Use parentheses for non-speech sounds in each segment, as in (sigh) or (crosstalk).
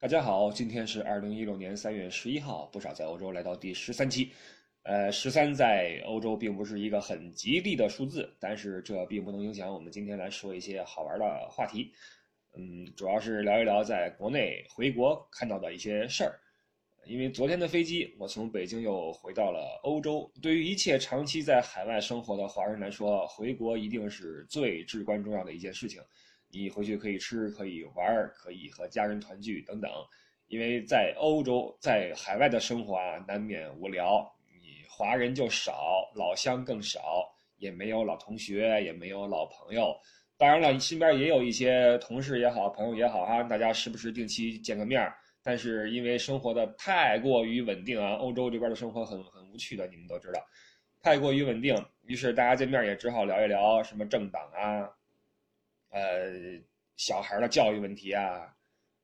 大家好，今天是二零一六年三月十一号，不少在欧洲来到第十三期。呃，十三在欧洲并不是一个很吉利的数字，但是这并不能影响我们今天来说一些好玩的话题。嗯，主要是聊一聊在国内回国看到的一些事儿。因为昨天的飞机，我从北京又回到了欧洲。对于一切长期在海外生活的华人来说，回国一定是最至关重要的一件事情。你回去可以吃，可以玩，可以和家人团聚等等。因为在欧洲，在海外的生活啊，难免无聊。你华人就少，老乡更少，也没有老同学，也没有老朋友。当然了，你身边也有一些同事也好，朋友也好哈，大家时不时定期见个面儿但是因为生活的太过于稳定啊，欧洲这边的生活很很无趣的，你们都知道，太过于稳定，于是大家见面也只好聊一聊什么政党啊。呃，小孩的教育问题啊，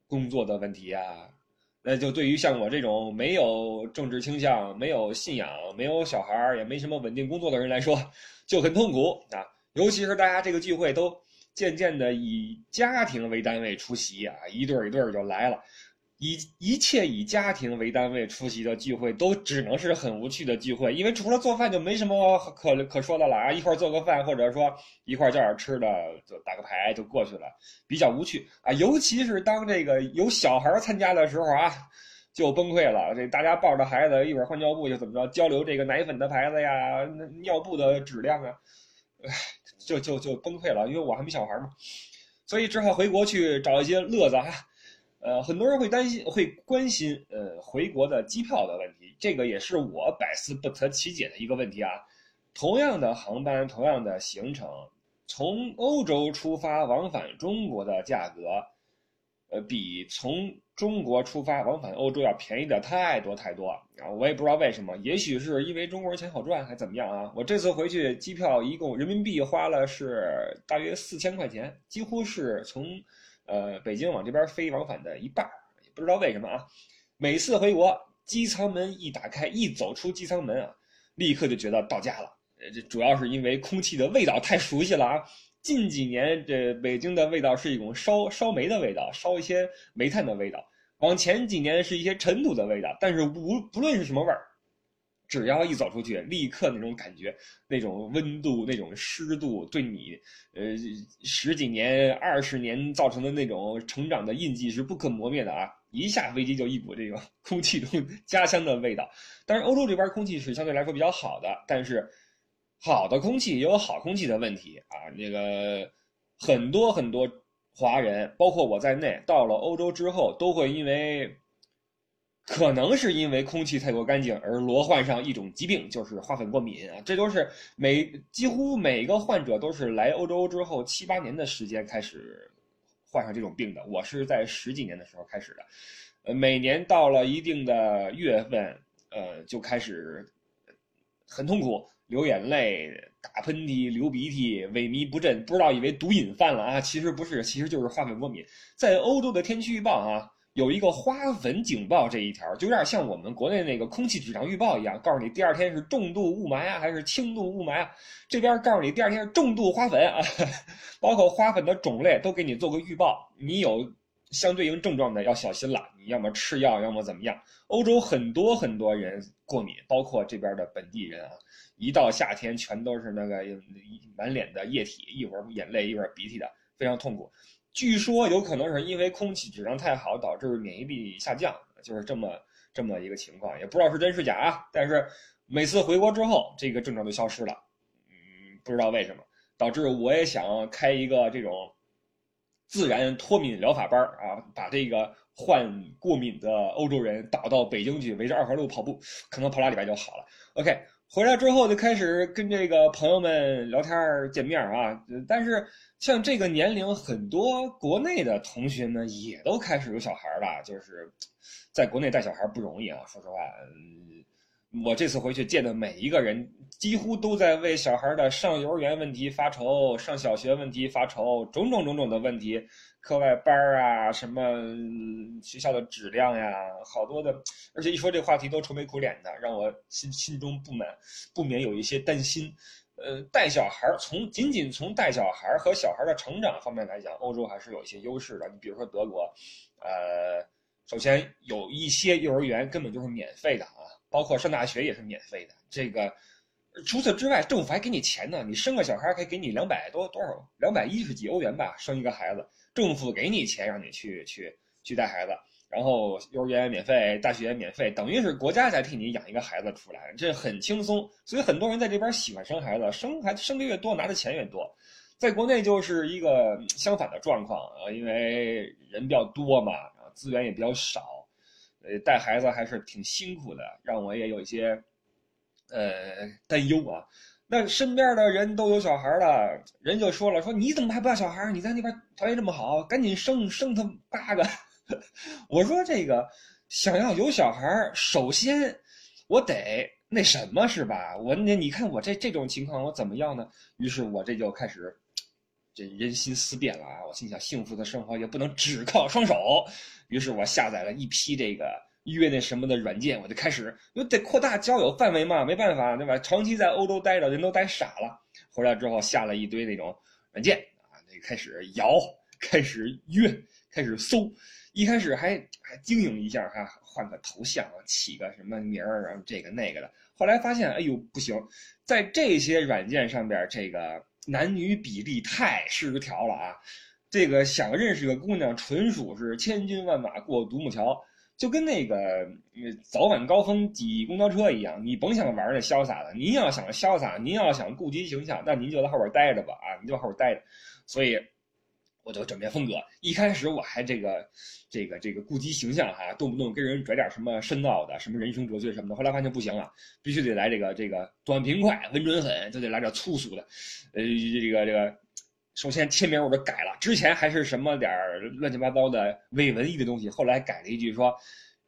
工作的问题啊，那就对于像我这种没有政治倾向、没有信仰、没有小孩也没什么稳定工作的人来说，就很痛苦啊。尤其是大家这个聚会都渐渐的以家庭为单位出席啊，一对儿一对儿就来了。以一切以家庭为单位出席的聚会，都只能是很无趣的聚会，因为除了做饭就没什么可可说的了啊！一块做个饭，或者说一块叫点吃的，就打个牌就过去了，比较无趣啊。尤其是当这个有小孩参加的时候啊，就崩溃了。这大家抱着孩子，一会儿换尿布就怎么着，交流这个奶粉的牌子呀，尿布的质量啊，唉，就就就崩溃了。因为我还没小孩嘛，所以只好回国去找一些乐子哈。呃，很多人会担心、会关心，呃，回国的机票的问题，这个也是我百思不得其解的一个问题啊。同样的航班，同样的行程，从欧洲出发往返中国的价格，呃，比从中国出发往返欧洲要便宜的太多太多啊！我也不知道为什么，也许是因为中国人钱好赚，还怎么样啊？我这次回去机票一共人民币花了是大约四千块钱，几乎是从。呃，北京往这边飞往返的一半也不知道为什么啊。每次回国，机舱门一打开，一走出机舱门啊，立刻就觉得到家了。呃，这主要是因为空气的味道太熟悉了啊。近几年，这北京的味道是一种烧烧煤的味道，烧一些煤炭的味道。往前几年是一些尘土的味道，但是无不论是什么味儿。只要一走出去，立刻那种感觉，那种温度，那种湿度，对你，呃，十几年、二十年造成的那种成长的印记是不可磨灭的啊！一下飞机就一股这个 (laughs) 空气中 (laughs) 家乡的味道。当然，欧洲这边空气是相对来说比较好的，但是好的空气也有好空气的问题啊。那个很多很多华人，包括我在内，到了欧洲之后，都会因为。可能是因为空气太过干净而罗患上一种疾病，就是花粉过敏啊。这都是每几乎每个患者都是来欧洲之后七八年的时间开始患上这种病的。我是在十几年的时候开始的，呃，每年到了一定的月份，呃，就开始很痛苦，流眼泪、打喷嚏、流鼻涕、萎靡不振，不知道以为毒瘾犯了啊，其实不是，其实就是花粉过敏。在欧洲的天气预报啊。有一个花粉警报这一条，就有点像我们国内那个空气质量预报一样，告诉你第二天是重度雾霾啊，还是轻度雾霾啊？这边告诉你第二天是重度花粉啊，(laughs) 包括花粉的种类都给你做个预报，你有相对应症状的要小心了，你要么吃药，要么怎么样？欧洲很多很多人过敏，包括这边的本地人啊，一到夏天全都是那个满脸的液体，一会儿眼泪，一会儿鼻涕的，非常痛苦。据说有可能是因为空气质量太好导致免疫力下降，就是这么这么一个情况，也不知道是真是假啊。但是每次回国之后，这个症状就消失了，嗯，不知道为什么，导致我也想开一个这种自然脱敏疗法班啊，把这个患过敏的欧洲人导到北京去，围着二环路跑步，可能跑俩礼拜就好了。OK。回来之后就开始跟这个朋友们聊天儿见面啊，但是像这个年龄，很多国内的同学们也都开始有小孩了，就是在国内带小孩不容易啊。说实话，我这次回去见的每一个人，几乎都在为小孩的上幼儿园问题发愁，上小学问题发愁，种种种种的问题。课外班啊，什么学校的质量呀，好多的，而且一说这话题都愁眉苦脸的，让我心心中不满，不免有一些担心。呃，带小孩从仅仅从带小孩和小孩的成长方面来讲，欧洲还是有一些优势的。你比如说德国，呃，首先有一些幼儿园根本就是免费的啊，包括上大学也是免费的。这个除此之外，政府还给你钱呢。你生个小孩可以给你两百多多少，两百一十几欧元吧，生一个孩子，政府给你钱让你去去去带孩子，然后幼儿园免费，大学免费，等于是国家在替你养一个孩子出来，这很轻松。所以很多人在这边喜欢生孩子，生孩子生的越多，拿的钱越多。在国内就是一个相反的状况啊，因为人比较多嘛。资源也比较少，呃，带孩子还是挺辛苦的，让我也有一些，呃，担忧啊。那身边的人都有小孩了，人就说了，说你怎么还不要小孩？你在那边条件这么好，赶紧生生他八个。(laughs) 我说这个想要有小孩，首先我得那什么是吧？我那你看我这这种情况，我怎么样呢？于是我这就开始。这人心思变了啊！我心想，幸福的生活也不能只靠双手。于是我下载了一批这个约那什么的软件，我就开始，因为得扩大交友范围嘛，没办法，对吧？长期在欧洲待着，人都待傻了。回来之后下了一堆那种软件啊，那开始摇，开始约，开始搜。一开始还还经营一下哈，换个头像，起个什么名儿，然后这个那个的。后来发现，哎呦不行，在这些软件上边，这个。男女比例太失调了啊！这个想认识个姑娘，纯属是千军万马过独木桥，就跟那个早晚高峰挤公交车一样。你甭想玩那潇洒的，您要想潇洒，您要想顾及形象，那您就在后边待着吧啊！您就后边待着。所以。我就转变风格，一开始我还这个，这个这个顾及形象哈，动不动跟人拽点什么深奥的、什么人生哲学什么的。后来发现不行了，必须得来这个这个短平快、稳准狠，就得来点粗俗的。呃，这个这个，首先签名我都改了，之前还是什么点乱七八糟的伪文艺的东西，后来改了一句说，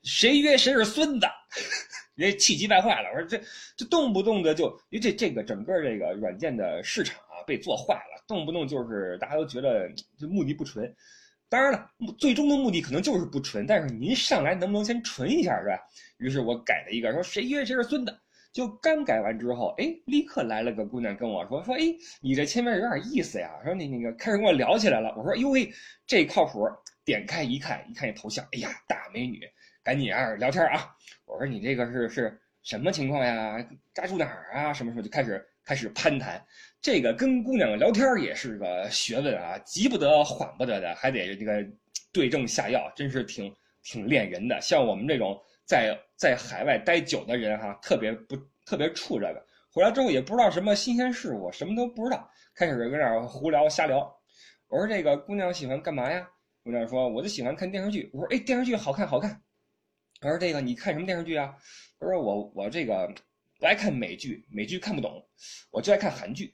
谁约谁是孙子，人气急败坏了。我说这这动不动的就，因为这这个整个这个软件的市场啊。被做坏了，动不动就是大家都觉得这目的不纯。当然了，最终的目的可能就是不纯，但是您上来能不能先纯一下，是吧？于是我改了一个，说谁约谁是孙子。就刚改完之后，哎，立刻来了个姑娘跟我说，说哎，你这签名有点意思呀。说你那个开始跟我聊起来了。我说哟喂，这靠谱。点开一看，一看这头像，哎呀，大美女，赶紧啊聊天啊。我说你这个是是什么情况呀？家住哪儿啊？什么时候就开始开始攀谈。这个跟姑娘聊天也是个学问啊，急不得缓不得的，还得这个对症下药，真是挺挺练人的。像我们这种在在海外待久的人哈，特别不特别怵这个。回来之后也不知道什么新鲜事物，什么都不知道，开始跟那儿胡聊瞎聊。我说这个姑娘喜欢干嘛呀？姑娘说我就喜欢看电视剧。我说哎，电视剧好看好看。我说这个你看什么电视剧啊？他说我我这个不爱看美剧，美剧看不懂，我就爱看韩剧。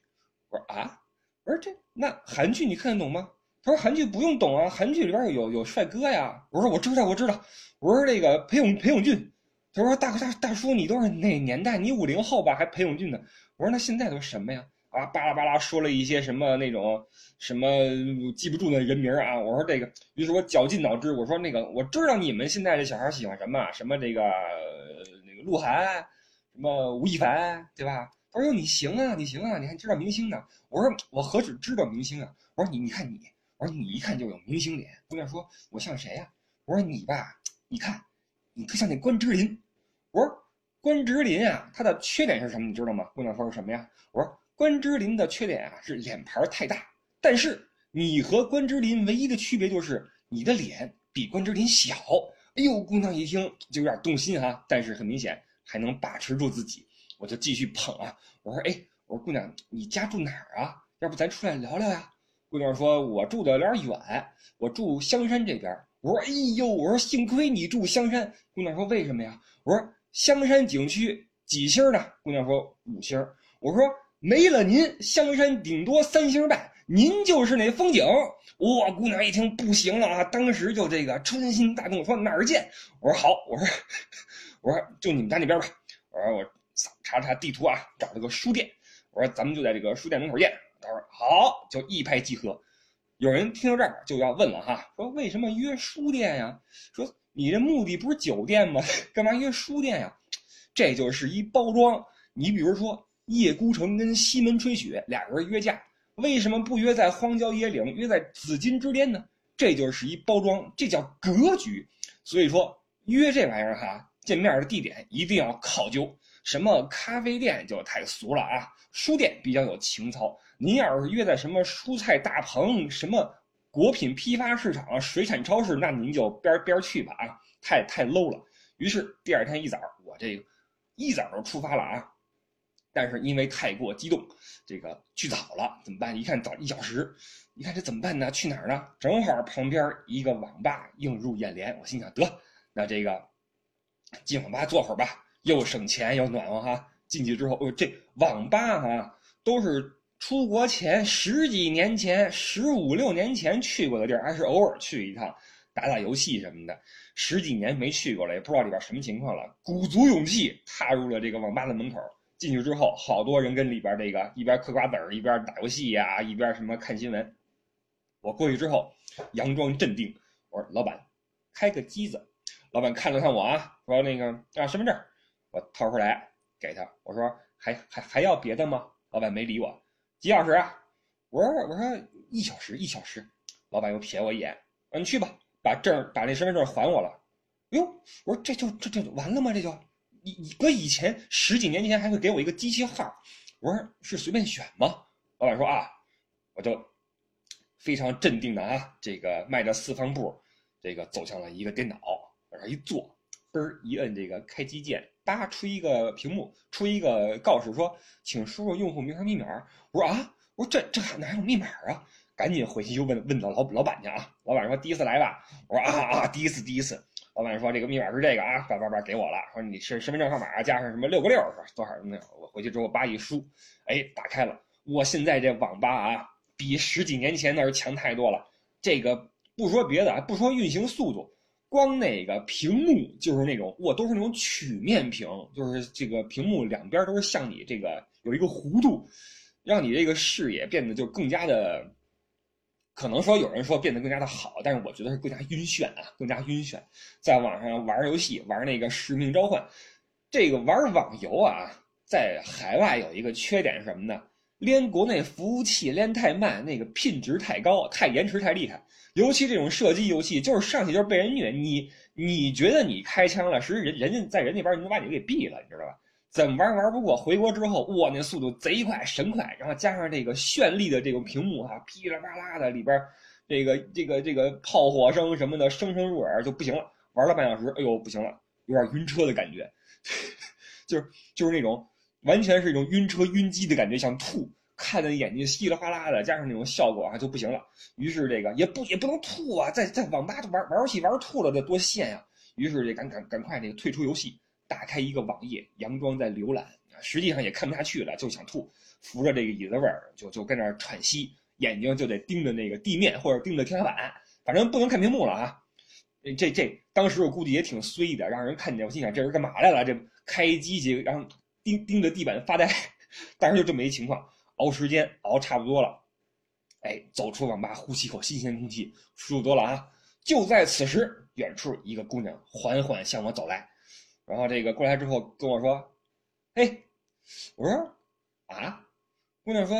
我说啊，我说这那韩剧你看得懂吗？他说韩剧不用懂啊，韩剧里边有有帅哥呀。我说我知道我知道。我说这个裴勇裴勇俊。他说大哥大大叔你都是哪年代？你五零后吧，还裴勇俊呢。我说那现在都什么呀？啊巴拉巴拉说了一些什么那种什么记不住的人名啊。我说这个，于是我绞尽脑汁，我说那个我知道你们现在这小孩喜欢什么，什么这个那个鹿晗，什么吴亦凡，对吧？他说：“你行啊，你行啊，你还知道明星呢？”我说：“我何止知道明星啊！”我说：“你你看你，我说你一看就有明星脸。”姑娘说：“我像谁呀？”我说：“你吧，你看，你特像那关之琳。”我说：“关之琳啊，他的缺点是什么？你知道吗？”姑娘说：“是什么呀？”我说：“关之琳的缺点啊是脸盘太大，但是你和关之琳唯一的区别就是你的脸比关之琳小。”哎呦，姑娘一听就有点动心哈，但是很明显还能把持住自己。我就继续捧啊！我说：“哎，我说姑娘，你家住哪儿啊？要不咱出来聊聊呀？”姑娘说：“我住的有点远，我住香山这边。”我说：“哎呦，我说幸亏你住香山。”姑娘说：“为什么呀？”我说：“香山景区几星呢？”姑娘说：“五星。”我说：“没了您，香山顶多三星半，您就是那风景。”哇！姑娘一听不行了啊，当时就这个春心大动，说哪儿见？我说：“好。”我说：“ (laughs) 我说就你们家那边吧。”我说：“我。”查查地图啊，找了个书店。我说咱们就在这个书店门口见。他说好，就一拍即合。有人听到这儿就要问了哈，说为什么约书店呀？说你这目的不是酒店吗？(laughs) 干嘛约书店呀？这就是一包装。你比如说叶孤城跟西门吹雪俩人约架，为什么不约在荒郊野岭，约在紫金之巅呢？这就是一包装，这叫格局。所以说约这玩意儿哈，见面的地点一定要考究。什么咖啡店就太俗了啊，书店比较有情操。您要是约在什么蔬菜大棚、什么果品批发市场、水产超市，那您就边边去吧啊，太太 low 了。于是第二天一早，我这个一早就出发了啊。但是因为太过激动，这个去早了怎么办？一看早一小时，你看这怎么办呢？去哪儿呢？正好旁边一个网吧映入眼帘，我心想得，那这个进网吧坐会儿吧，又省钱又暖和哈。进去之后，哦，这网吧哈都是出国前十几年前、十五六年前去过的地儿，还是偶尔去一趟打打游戏什么的。十几年没去过了，也不知道里边什么情况了，鼓足勇气踏入了这个网吧的门口。进去之后，好多人跟里边这个一边嗑瓜子儿，一边打游戏呀，一边什么看新闻。我过去之后，佯装镇定，我说：“老板，开个机子。”老板看了看我啊，说：“那个啊，身份证。”我掏出来给他，我说：“还还还要别的吗？”老板没理我。几小时啊？我说：“我说一小时，一小时。”老板又瞥我一眼，说：“你去吧，把证把那身份证还我了。”哟，我说：“这就这这完了吗？这就？”你你搁以前十几年前还会给我一个机器号，我说是随便选吗？老板说啊，我就非常镇定的啊，这个迈着四方步，这个走向了一个电脑，往上一坐，嘣一摁这个开机键，叭出一个屏幕，出一个告示说，请输入用户名和密码。我说啊，我说这这哪有密码啊？赶紧回去就问问到老老板去啊。老板说第一次来吧。我说啊啊，第一次第一次。老板说：“这个密码是这个啊，叭叭叭给我了。说你是身份证号码加上什么六个六是多少那我回去之后叭一输，哎，打开了。我现在这网吧啊，比十几年前那是强太多了。这个不说别的啊，不说运行速度，光那个屏幕就是那种，我都是那种曲面屏，就是这个屏幕两边都是向你这个有一个弧度，让你这个视野变得就更加的。”可能说有人说变得更加的好，但是我觉得是更加晕眩啊，更加晕眩。在网上玩游戏，玩那个《使命召唤》，这个玩网游啊，在海外有一个缺点是什么呢？连国内服务器连太慢，那个品质太高，太延迟太厉害。尤其这种射击游戏，就是上去就是被人虐，你你觉得你开枪了，实人人家在人那边人就把你给毙了，你知道吧？怎么玩玩不过，回国之后，哇，那速度贼快，神快，然后加上这个绚丽的这种屏幕哈，噼里啪啦的里边，这个这个这个炮火声什么的，声声入耳就不行了。玩了半小时，哎呦，不行了，有点晕车的感觉，(laughs) 就是就是那种完全是一种晕车晕机的感觉，想吐，看的眼睛稀里哗啦的，加上那种效果啊就不行了。于是这个也不也不能吐啊，在在网吧玩玩游戏玩吐了，这多现呀。于是这赶赶赶快这个退出游戏。打开一个网页，佯装在浏览，实际上也看不下去了，就想吐，扶着这个椅子位儿，就就跟那儿喘息，眼睛就得盯着那个地面或者盯着天花板，反正不能看屏幕了啊。这这当时我估计也挺衰的，让人看见，我心想这人干嘛来了？这开机去，然后盯盯着地板发呆。当时就这么一情况，熬时间熬差不多了，哎，走出网吧，呼吸口新鲜空气，舒服多了啊。就在此时，远处一个姑娘缓缓向我走来。然后这个过来之后跟我说：“嘿，我说啊，姑娘说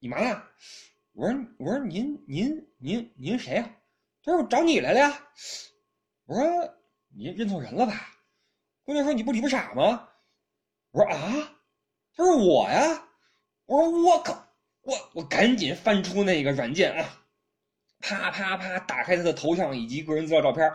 你嘛呢？我说我说您您您您谁呀？他说我找你来了呀。我说你认错人了吧？姑娘说你不你不傻吗？我说啊，他说我呀。我说我靠，我我赶紧翻出那个软件啊，啪啪啪打开他的头像以及个人资料照片。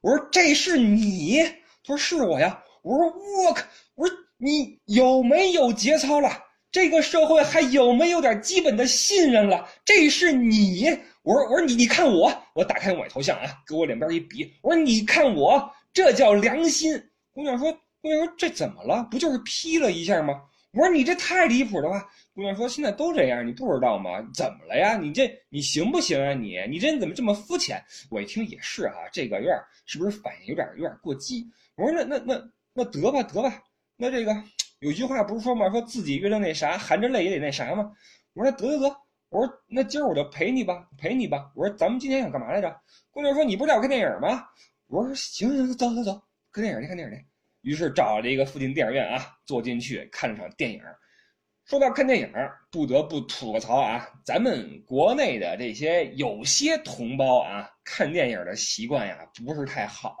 我说这是你。”他说是我呀，我说我靠，我说你有没有节操了？这个社会还有没有点基本的信任了？这是你，我说我说你你看我，我打开我头像啊，给我脸边一比，我说你看我，这叫良心。姑娘说，姑娘说这怎么了？不就是 P 了一下吗？我说你这太离谱了吧。姑娘说现在都这样，你不知道吗？怎么了呀？你这你行不行啊？你你这人怎么这么肤浅？我一听也是啊，这个有点是不是反应有点有点过激？我说那那那那得吧得吧，那这个有句话不是说嘛？说自己越了那啥，含着泪也得那啥吗？我说得得得，我说那今儿我就陪你吧，陪你吧。我说咱们今天想干嘛来着？姑娘说你不是要看电影吗？我说行行走走走，看电影去看电影去。于是找了一个附近电影院啊，坐进去看了场电影。说到看电影，不得不吐个槽啊！咱们国内的这些有些同胞啊，看电影的习惯呀不是太好。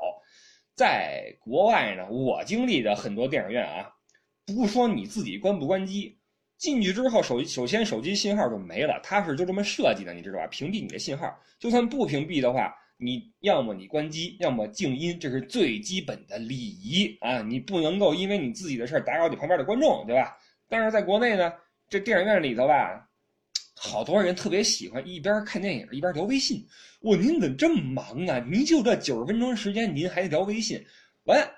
在国外呢，我经历的很多电影院啊，不说你自己关不关机，进去之后手首先手机信号就没了，它是就这么设计的，你知道吧？屏蔽你的信号，就算不屏蔽的话，你要么你关机，要么静音，这是最基本的礼仪啊！你不能够因为你自己的事打扰你旁边的观众，对吧？但是在国内呢，这电影院里头吧，好多人特别喜欢一边看电影一边聊微信。我您怎么这么忙啊？您就这九十分钟时间，您还聊微信？完，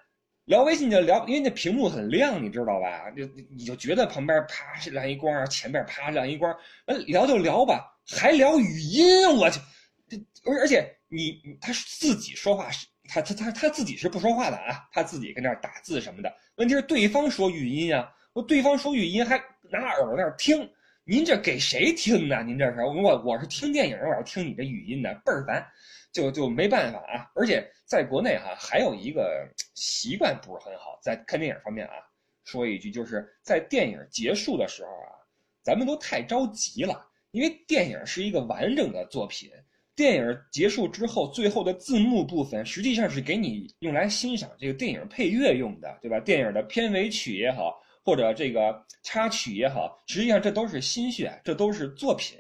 聊微信就聊，因为那屏幕很亮，你知道吧？就你就觉得旁边啪亮一光，前边啪亮一光，完聊就聊吧，还聊语音，我去，这而而且你他自己说话是，他他他他自己是不说话的啊，他自己跟那儿打字什么的。问题是对方说语音啊。我对方说语音还拿耳朵那儿听，您这给谁听呢？您这是我我是听电影，我要听你这语音的，倍儿烦，就就没办法啊。而且在国内哈，还有一个习惯不是很好，在看电影方面啊，说一句就是在电影结束的时候啊，咱们都太着急了，因为电影是一个完整的作品，电影结束之后，最后的字幕部分实际上是给你用来欣赏这个电影配乐用的，对吧？电影的片尾曲也好。或者这个插曲也好，实际上这都是心血，这都是作品。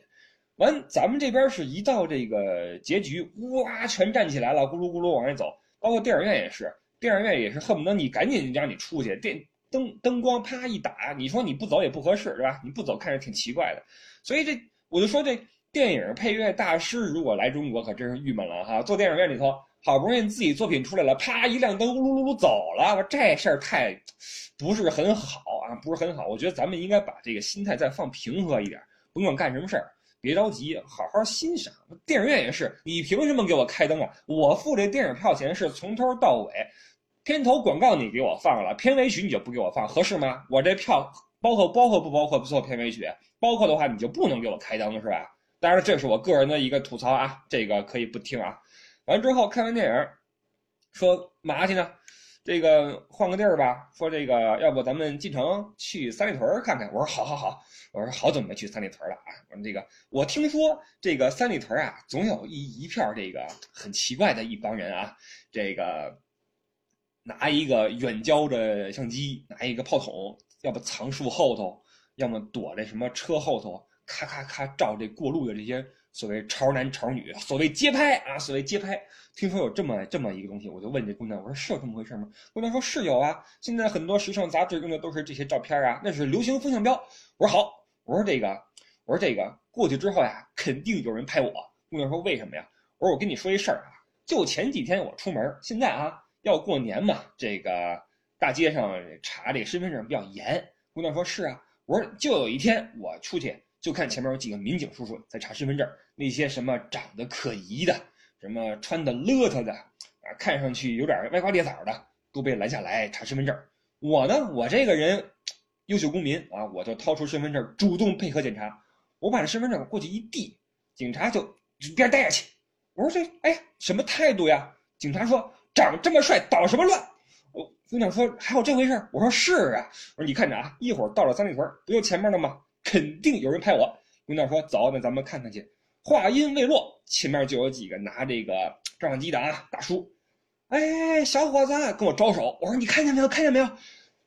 完，咱们这边是一到这个结局，哇，全站起来了，咕噜咕噜往外走。包括电影院也是，电影院也是恨不得你赶紧让你出去，电灯灯光啪一打，你说你不走也不合适，对吧？你不走看着挺奇怪的。所以这我就说，这电影配乐大师如果来中国，可真是郁闷了哈。做电影院里头。好不容易自己作品出来了，啪一亮灯，噜噜噜走了，这事儿太不是很好啊，不是很好。我觉得咱们应该把这个心态再放平和一点，甭管干什么事儿，别着急，好好欣赏。电影院也是，你凭什么给我开灯啊？我付这电影票钱是从头到尾，片头广告你给我放了，片尾曲你就不给我放，合适吗？我这票包括包括不包括不做片尾曲？包括的话你就不能给我开灯是吧？当然这是我个人的一个吐槽啊，这个可以不听啊。完之后看完电影，说嘛去呢？这个换个地儿吧。说这个要不咱们进城去三里屯看看？我说好好好。我说好久没去三里屯了啊。我说这个我听说这个三里屯啊，总有一一片这个很奇怪的一帮人啊，这个拿一个远焦的相机，拿一个炮筒，要不藏树后头，要么躲在什么车后头，咔咔咔照这过路的这些。所谓潮男潮女，所谓街拍啊，所谓街拍，听说有这么这么一个东西，我就问这姑娘，我说是有这么回事吗？姑娘说是有啊，现在很多时尚杂志用的都是这些照片啊，那是流行风向标。我说好，我说这个，我说这个过去之后呀，肯定有人拍我。姑娘说为什么呀？我说我跟你说一事儿啊，就前几天我出门，现在啊要过年嘛，这个大街上查这身份证比较严。姑娘说是啊，我说就有一天我出去。就看前面有几个民警叔叔在查身份证，那些什么长得可疑的，什么穿的邋遢的，啊，看上去有点歪瓜裂枣的，都被拦下来查身份证。我呢，我这个人优秀公民啊，我就掏出身份证，主动配合检查。我把这身份证过去一递，警察就一边待下去。我说这哎什么态度呀？警察说长这么帅捣什么乱？我姑娘说还有这回事？我说是啊。我说你看着啊，一会儿到了三里屯，不就前面了吗？肯定有人拍我。姑娘说：“走，那咱们看看去。”话音未落，前面就有几个拿这个照相机的啊大叔。哎，小伙子，跟我招手。我说：“你看见没有？看见没有？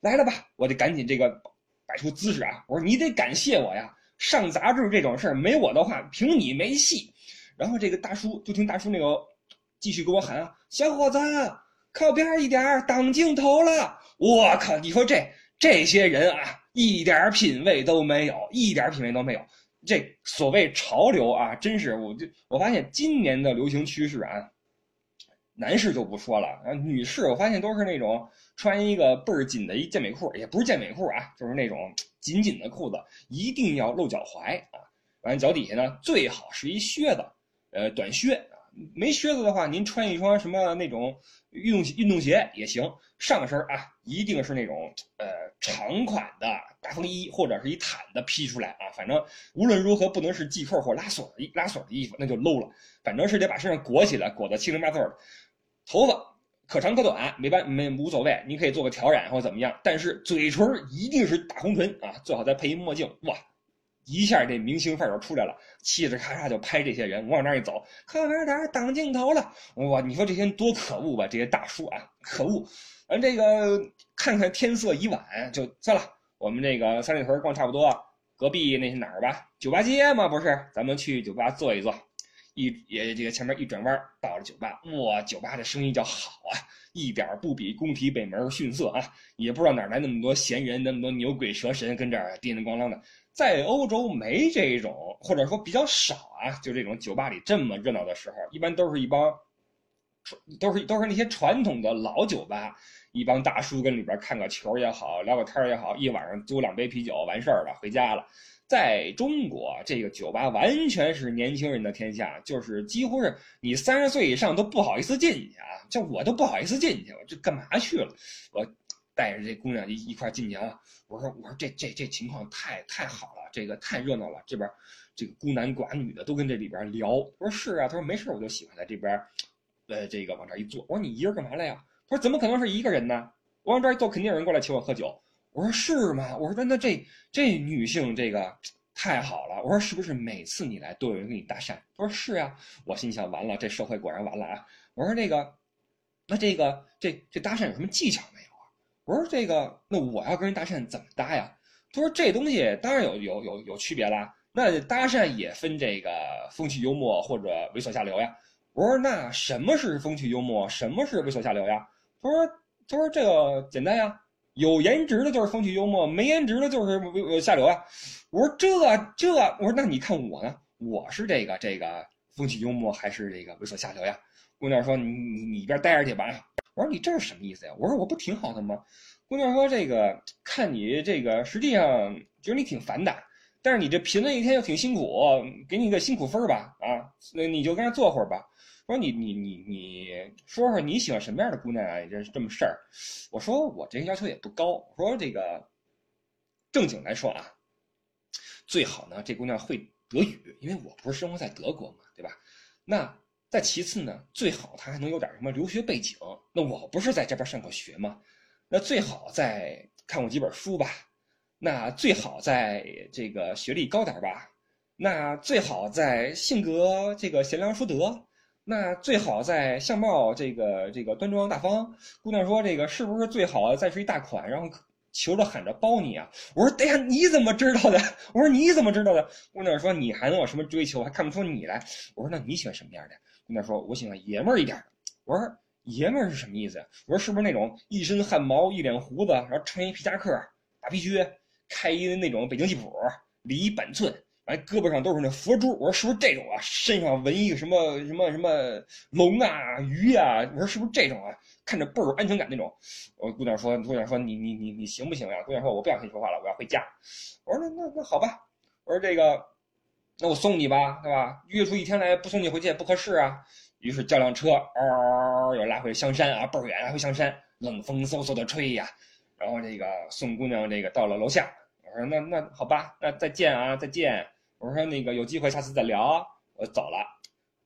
来了吧！”我得赶紧这个摆出姿势啊。我说：“你得感谢我呀！上杂志这种事儿，没我的话，凭你没戏。”然后这个大叔就听大叔那个继续给我喊啊：“小伙子，靠边一点，挡镜头了！”我靠！你说这这些人啊！一点品位都没有，一点品位都没有。这所谓潮流啊，真是我就我发现今年的流行趋势啊，男士就不说了啊，女士我发现都是那种穿一个倍儿紧的一健美裤，也不是健美裤啊，就是那种紧紧的裤子，一定要露脚踝啊。完脚底下呢，最好是一靴子，呃，短靴啊。没靴子的话，您穿一双什么那种运动运动鞋也行。上身啊，一定是那种呃长款的大风衣或者是一毯子披出来啊。反正无论如何不能是系扣或拉锁的拉锁的衣服，那就 low 了。反正是得把身上裹起来，裹得七零八碎的。头发可长可短，没办没无所谓，你可以做个挑染或怎么样，但是嘴唇一定是大红唇啊，最好再配一墨镜，哇，一下这明星范儿就出来了，嘁哩咔嚓就拍这些人，往那儿一走，可哪哪挡镜头了，哇，你说这些人多可恶吧？这些大叔啊，可恶！完这个看看天色已晚，就算了，我们这个三里屯逛差不多，隔壁那是哪儿吧？酒吧街嘛，不是？咱们去酒吧坐一坐。一也这个前面一转弯到了酒吧，哇，酒吧的生意叫好啊，一点不比工体北门逊色啊！也不知道哪来那么多闲人，那么多牛鬼蛇神跟这儿叮叮咣啷的。在欧洲没这种，或者说比较少啊，就这种酒吧里这么热闹的时候，一般都是一帮，都是都是那些传统的老酒吧，一帮大叔跟里边看个球也好，聊个天也好，一晚上租两杯啤酒完事儿了，回家了。在中国，这个酒吧完全是年轻人的天下，就是几乎是你三十岁以上都不好意思进去啊，像我都不好意思进去，我这干嘛去了？我带着这姑娘一一块进去啊，我说我说这这这情况太太好了，这个太热闹了，这边这个孤男寡女的都跟这里边聊。我说是啊，他说没事，我就喜欢在这边，呃，这个往这一坐。我说你一个人干嘛来呀？他说怎么可能是一个人呢？我往这一坐，肯定有人过来请我喝酒。我说是吗？我说那这这女性这个太好了。我说是不是每次你来都有人跟你搭讪？他说是呀。我心想完了，这社会果然完了啊。我说那个，那这个这这搭讪有什么技巧没有啊？我说这个，那我要跟人搭讪怎么搭呀？他说这东西当然有有有有区别啦。那搭讪也分这个风趣幽默或者猥琐下流呀。我说那什么是风趣幽默？什么是猥琐下流呀？他说他说这个简单呀。有颜值的就是风趣幽默，没颜值的就是下流啊！我说这这，我说那你看我呢？我是这个这个风趣幽默还是这个猥琐下流呀？姑娘说你你你一边待着去吧。我说你这是什么意思呀？我说我不挺好的吗？姑娘说这个看你这个实际上觉得你挺烦的，但是你这贫了一天又挺辛苦，给你个辛苦分吧啊，那你就跟那坐会儿吧。说你你你你说说你喜欢什么样的姑娘啊？这这么事儿，我说我这个要求也不高。我说这个正经来说啊，最好呢这姑娘会德语，因为我不是生活在德国嘛，对吧？那再其次呢，最好她还能有点什么留学背景。那我不是在这边上过学吗？那最好再看过几本书吧。那最好在这个学历高点吧。那最好在性格这个贤良淑德。那最好在相貌这个这个端庄大方。姑娘说：“这个是不是最好再是一大款，然后求着喊着包你啊？”我说：“哎呀，你怎么知道的？” (laughs) 我说：“你怎么知道的？”姑娘说：“你还能有什么追求？还看不出你来？”我说：“那你喜欢什么样的？”姑娘说：“我喜欢爷们儿一点。”我说：“爷们儿是什么意思？”我说：“是不是那种一身汗毛、一脸胡子，然后穿一皮夹克、大皮靴，开一那种北京吉普，里一板寸？”哎，胳膊上都是那佛珠，我说是不是这种啊？身上纹一个什么什么什么龙啊、鱼啊？我说是不是这种啊？看着倍儿有安全感那种。我姑娘说，姑娘说你你你你行不行呀？姑娘说我不想跟你说话了，我要回家。我说那那那好吧。我说这个，那我送你吧，对吧？约出一天来不送你回去也不合适啊。于是叫辆车，嗷，又拉回香山啊，倍儿远，拉回香山，冷风嗖嗖的吹呀。然后这个送姑娘这个到了楼下，我说那那好吧，那再见啊，再见。我说那个有机会下次再聊，我走了。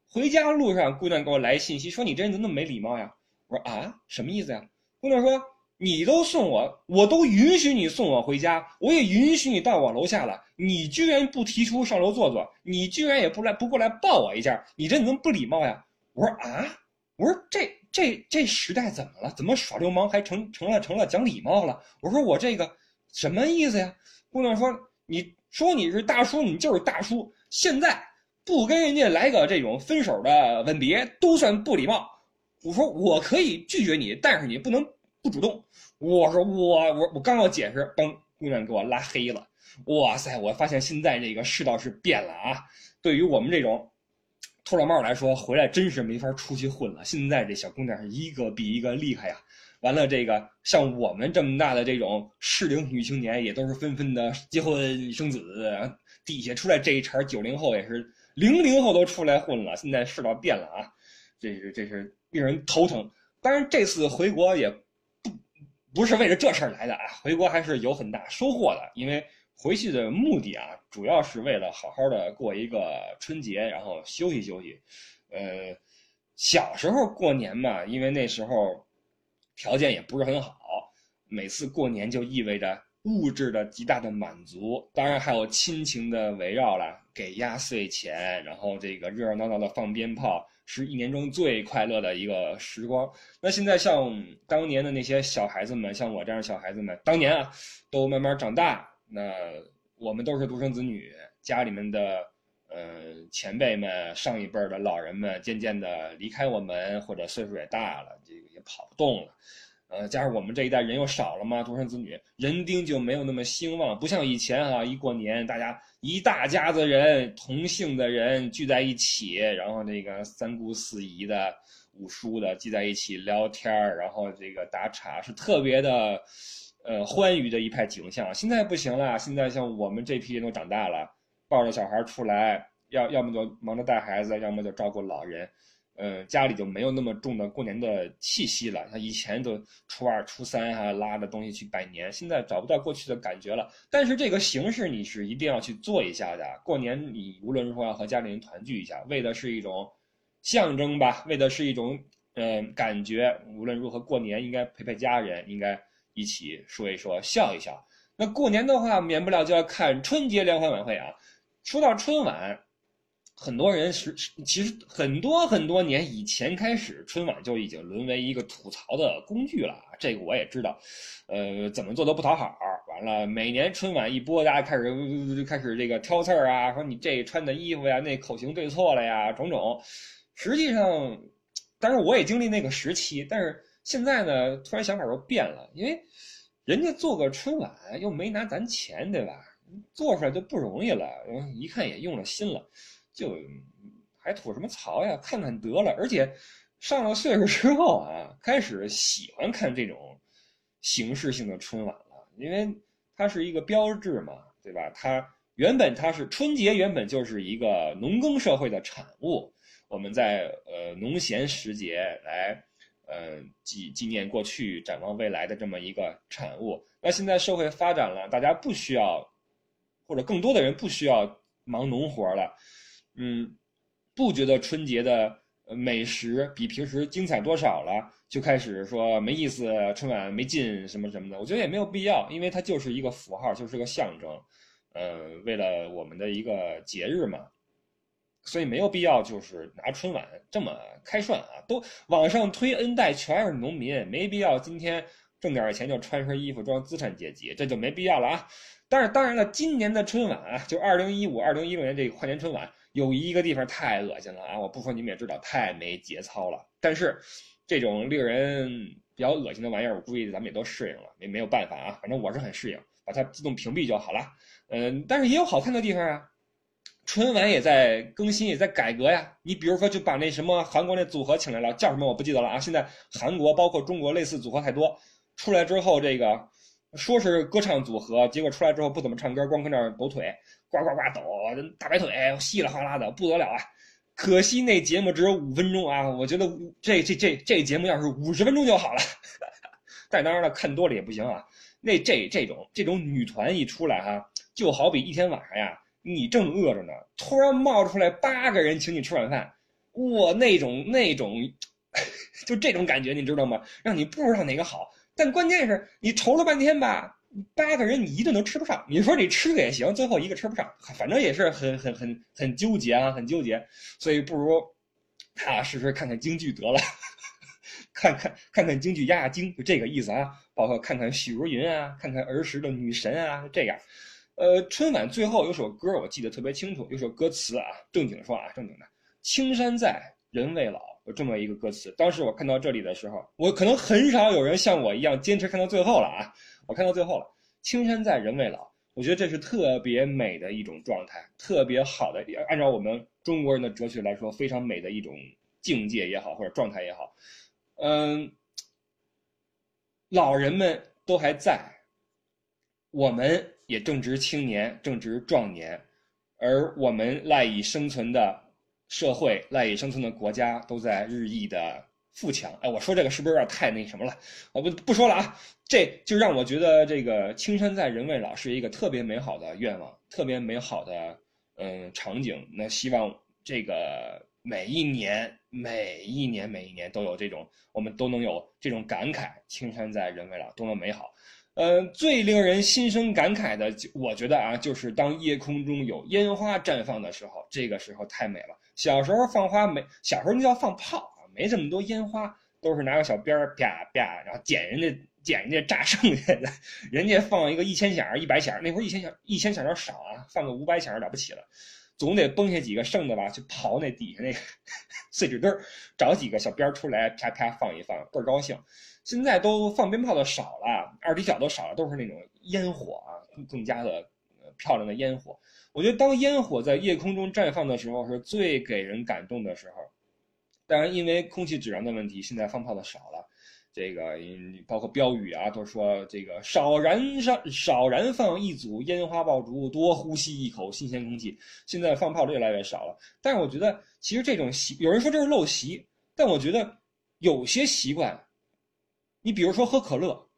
回家路上，姑娘给我来信息说：“你这人怎么那么没礼貌呀？”我说：“啊，什么意思呀？”姑娘说：“你都送我，我都允许你送我回家，我也允许你到我楼下了，你居然不提出上楼坐坐，你居然也不来不过来抱我一下，你这怎么不礼貌呀？”我说：“啊，我说这这这时代怎么了？怎么耍流氓还成成了成了讲礼貌了？”我说：“我这个什么意思呀？”姑娘说：“你。”说你是大叔，你就是大叔。现在不跟人家来个这种分手的吻别，都算不礼貌。我说我可以拒绝你，但是你不能不主动。我说我我我刚要解释，嘣，姑娘给我拉黑了。哇塞，我发现现在这个世道是变了啊。对于我们这种秃老帽来说，回来真是没法出去混了。现在这小姑娘是一个比一个厉害呀。完了，这个像我们这么大的这种适龄女青年，也都是纷纷的结婚生子。底下出来这一茬九零后也是零零后都出来混了。现在世道变了啊，这是这是令人头疼。当然，这次回国也不不是为了这事儿来的啊，回国还是有很大收获的。因为回去的目的啊，主要是为了好好的过一个春节，然后休息休息。呃，小时候过年嘛，因为那时候。条件也不是很好，每次过年就意味着物质的极大的满足，当然还有亲情的围绕了，给压岁钱，然后这个热热闹闹的放鞭炮，是一年中最快乐的一个时光。那现在像当年的那些小孩子们，像我这样的小孩子们，当年啊，都慢慢长大，那我们都是独生子女，家里面的。呃，前辈们、上一辈的老人们渐渐的离开我们，或者岁数也大了，这个也跑不动了。呃，加上我们这一代人又少了嘛，独生子女人丁就没有那么兴旺，不像以前啊，一过年大家一大家子人，同姓的人聚在一起，然后那个三姑四姨的、五叔的聚在一起聊天儿然后这个打岔，是特别的，呃，欢愉的一派景象。现在不行了，现在像我们这批人都长大了。抱着小孩出来，要要么就忙着带孩子，要么就照顾老人，嗯，家里就没有那么重的过年的气息了。像以前都初二、初三哈拉着东西去拜年，现在找不到过去的感觉了。但是这个形式你是一定要去做一下的。过年你无论如何要和家里人团聚一下，为的是一种象征吧，为的是一种嗯感觉。无论如何过年应该陪陪家人，应该一起说一说，笑一笑。那过年的话，免不了就要看春节联欢晚会啊。说到春晚，很多人是其实很多很多年以前开始，春晚就已经沦为一个吐槽的工具了。这个我也知道，呃，怎么做都不讨好。完了，每年春晚一播，大家开始开始这个挑刺儿啊，说你这穿的衣服呀，那口型对错了呀，种种。实际上，当然我也经历那个时期，但是现在呢，突然想法又变了，因为人家做个春晚又没拿咱钱，对吧？做出来就不容易了，一看也用了心了，就还吐什么槽呀？看看得了。而且上了岁数之后啊，开始喜欢看这种形式性的春晚了，因为它是一个标志嘛，对吧？它原本它是春节，原本就是一个农耕社会的产物。我们在呃农闲时节来呃纪纪念过去，展望未来的这么一个产物。那现在社会发展了，大家不需要。或者更多的人不需要忙农活了，嗯，不觉得春节的美食比平时精彩多少了，就开始说没意思，春晚没劲什么什么的。我觉得也没有必要，因为它就是一个符号，就是个象征，呃，为了我们的一个节日嘛，所以没有必要就是拿春晚这么开涮啊。都网上推 N 代全是农民，没必要今天挣点钱就穿身衣服装资产阶级，这就没必要了啊。但是当然了，今年的春晚啊，就二零一五、二零一六年这个跨年春晚，有一个地方太恶心了啊！我不说你们也知道，太没节操了。但是，这种令人比较恶心的玩意儿，我估计咱们也都适应了，没没有办法啊。反正我是很适应，把它自动屏蔽就好了。嗯，但是也有好看的地方啊，春晚也在更新，也在改革呀。你比如说，就把那什么韩国那组合请来了，叫什么我不记得了啊。现在韩国包括中国类似组合太多，出来之后这个。说是歌唱组合，结果出来之后不怎么唱歌，光搁那抖腿，呱呱呱抖，大白腿稀里哗啦的不得了啊！可惜那节目只有五分钟啊，我觉得这这这这节目要是五十分钟就好了。(laughs) 但当然了，看多了也不行啊。那这这种这种女团一出来哈，就好比一天晚上呀，你正饿着呢，突然冒出来八个人请你吃晚饭，哇，那种那种，(laughs) 就这种感觉你知道吗？让你不知道哪个好。但关键是你愁了半天吧，八个人你一顿都吃不上。你说你吃个也行，最后一个吃不上，反正也是很很很很纠结啊，很纠结。所以不如踏踏实实看看京剧得了，(laughs) 看看看看京剧压压惊，就这个意思啊。包括看看许茹芸啊，看看儿时的女神啊，这样。呃，春晚最后有首歌我记得特别清楚，有首歌词啊，正经说啊，正经的，青山在，人未老。有这么一个歌词，当时我看到这里的时候，我可能很少有人像我一样坚持看到最后了啊！我看到最后了，青山在，人未老，我觉得这是特别美的一种状态，特别好的，按照我们中国人的哲学来说，非常美的一种境界也好，或者状态也好。嗯，老人们都还在，我们也正值青年，正值壮年，而我们赖以生存的。社会赖以生存的国家都在日益的富强。哎，我说这个是不是有点太那什么了？我不不说了啊，这就让我觉得这个青山在，人未老是一个特别美好的愿望，特别美好的嗯场景。那希望这个每一年、每一年、每一年都有这种，我们都能有这种感慨：青山在，人未老，多么美好。呃，最令人心生感慨的，我觉得啊，就是当夜空中有烟花绽放的时候，这个时候太美了。小时候放花没，小时候那叫放炮啊，没这么多烟花，都是拿个小鞭儿啪啪，然后捡人家捡人家炸剩下的，人家放一个一千响、一百响，那会儿一千响一千响要少啊，放个五百响了不起了，总得崩下几个剩的吧，去刨那底下那个 (laughs) 碎纸堆儿，找几个小鞭儿出来啪啪放一放，倍儿高兴。现在都放鞭炮的少了，二踢脚都少了，都是那种烟火啊，更加的漂亮的烟火。我觉得当烟火在夜空中绽放的时候，是最给人感动的时候。当然，因为空气质量的问题，现在放炮的少了。这个包括标语啊，都说这个少燃上少燃放一组烟花爆竹，多呼吸一口新鲜空气。现在放炮越来越少了，但是我觉得其实这种习，有人说这是陋习，但我觉得有些习惯。你比如说喝可乐，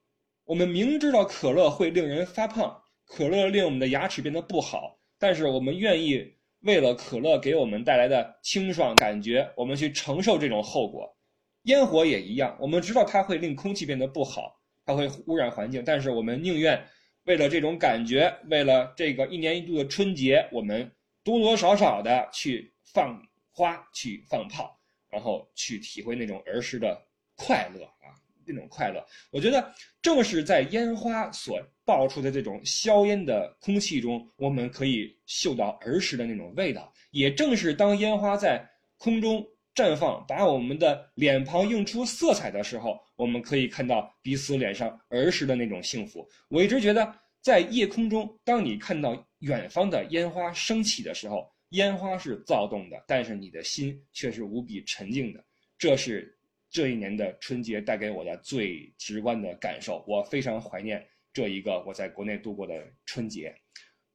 我们明知道可乐会令人发胖，可乐令我们的牙齿变得不好，但是我们愿意为了可乐给我们带来的清爽感觉，我们去承受这种后果。烟火也一样，我们知道它会令空气变得不好，它会污染环境，但是我们宁愿为了这种感觉，为了这个一年一度的春节，我们多多少少的去放花，去放炮，然后去体会那种儿时的快乐啊。那种快乐，我觉得正是在烟花所爆出的这种硝烟的空气中，我们可以嗅到儿时的那种味道。也正是当烟花在空中绽放，把我们的脸庞映出色彩的时候，我们可以看到彼此脸上儿时的那种幸福。我一直觉得，在夜空中，当你看到远方的烟花升起的时候，烟花是躁动的，但是你的心却是无比沉静的。这是。这一年的春节带给我的最直观的感受，我非常怀念这一个我在国内度过的春节。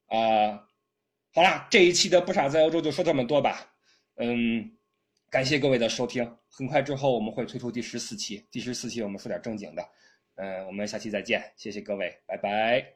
啊，好啦，这一期的不傻在欧洲就说这么多吧。嗯，感谢各位的收听。很快之后我们会推出第十四期，第十四期我们说点正经的。嗯，我们下期再见，谢谢各位，拜拜。